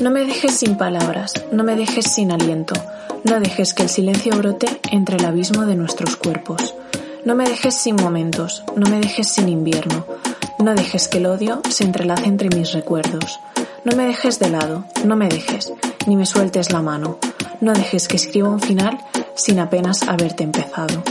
No me dejes sin palabras, no me dejes sin aliento, no dejes que el silencio brote entre el abismo de nuestros cuerpos. No me dejes sin momentos, no me dejes sin invierno, no dejes que el odio se entrelace entre mis recuerdos. No me dejes de lado, no me dejes, ni me sueltes la mano. No dejes que escriba un final sin apenas haberte empezado.